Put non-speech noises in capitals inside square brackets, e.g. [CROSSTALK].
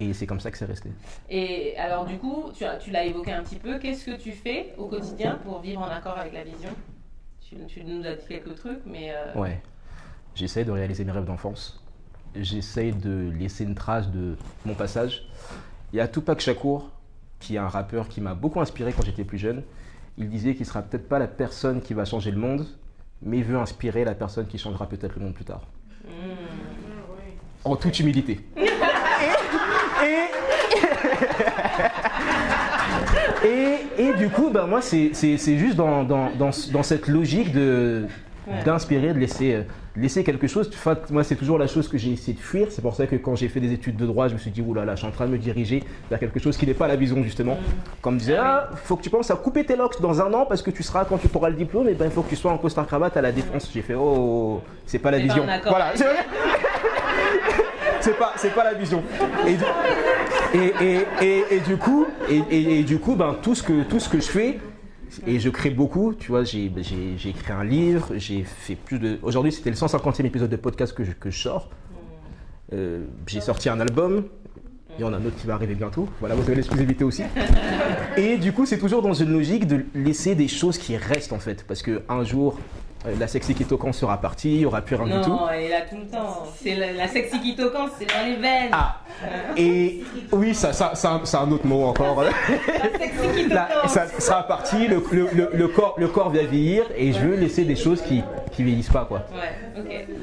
Et c'est comme ça que c'est resté. Et alors du coup, tu, as- tu l'as évoqué un petit peu, qu'est-ce que tu fais au quotidien pour vivre en accord avec la vision? Tu, tu nous as dit quelques trucs, mais... euh, Ouais. J'essaie de réaliser mes rêves d'enfance. J'essaie de laisser une trace de mon passage. Il y a Tupac Shakur, qui est un rappeur qui m'a beaucoup inspiré quand j'étais plus jeune. Il disait qu'il sera peut-être pas la personne qui va changer le monde, mais il veut inspirer la personne qui changera peut-être le monde plus tard. hmm. En toute humilité. [LAUGHS] [LAUGHS] et, et, et du coup, bah, moi, c'est juste dans, dans, dans, dans cette logique de Ouais. d'inspirer, de laisser, euh, laisser quelque chose. Enfin, moi, c'est toujours la chose que j'ai essayé de fuir. C'est pour ça que quand j'ai fait des études de droit, je me suis dit, oulala, là, là, je suis en train de me diriger vers quelque chose qui n'est pas la vision, justement. Comme disait, ah, faut que tu penses à couper tes locks dans un an parce que tu seras, quand tu auras le diplôme, et ben, il faut que tu sois en costard cravate à la défense. J'ai fait, oh, c'est pas la vision. voilà. [LAUGHS] [LAUGHS] c'est pas, c'est pas la vision. Et du, et, et, et, du coup, et, du coup, ben, tout ce que, tout ce que je fais, et je crée beaucoup, tu vois, j'ai, j'ai, écrit un livre, j'ai fait plus de... Aujourd'hui, c'était le 150e épisode de podcast que je, que je sors. Euh, j'ai sorti un album, il y en a un autre qui va arriver bientôt. Voilà, vous avez l'exclusivité aussi. Et du coup, c'est toujours dans une logique de laisser des choses qui restent, en fait. Parce qu'un jour, la sexy Kitokan sera partie, il n'y aura plus rien du tout. Non, elle est là tout le temps. C'est la, la sexy qui toquant, c'est dans les veines. Ah, et oui, ça, ça, ça, c'est un autre mot encore. La sexy Là, ça sera parti, le, le, le, le corps, le corps va vieillir et je veux laisser des choses qui, qui vieillissent pas, quoi. Ouais, ok.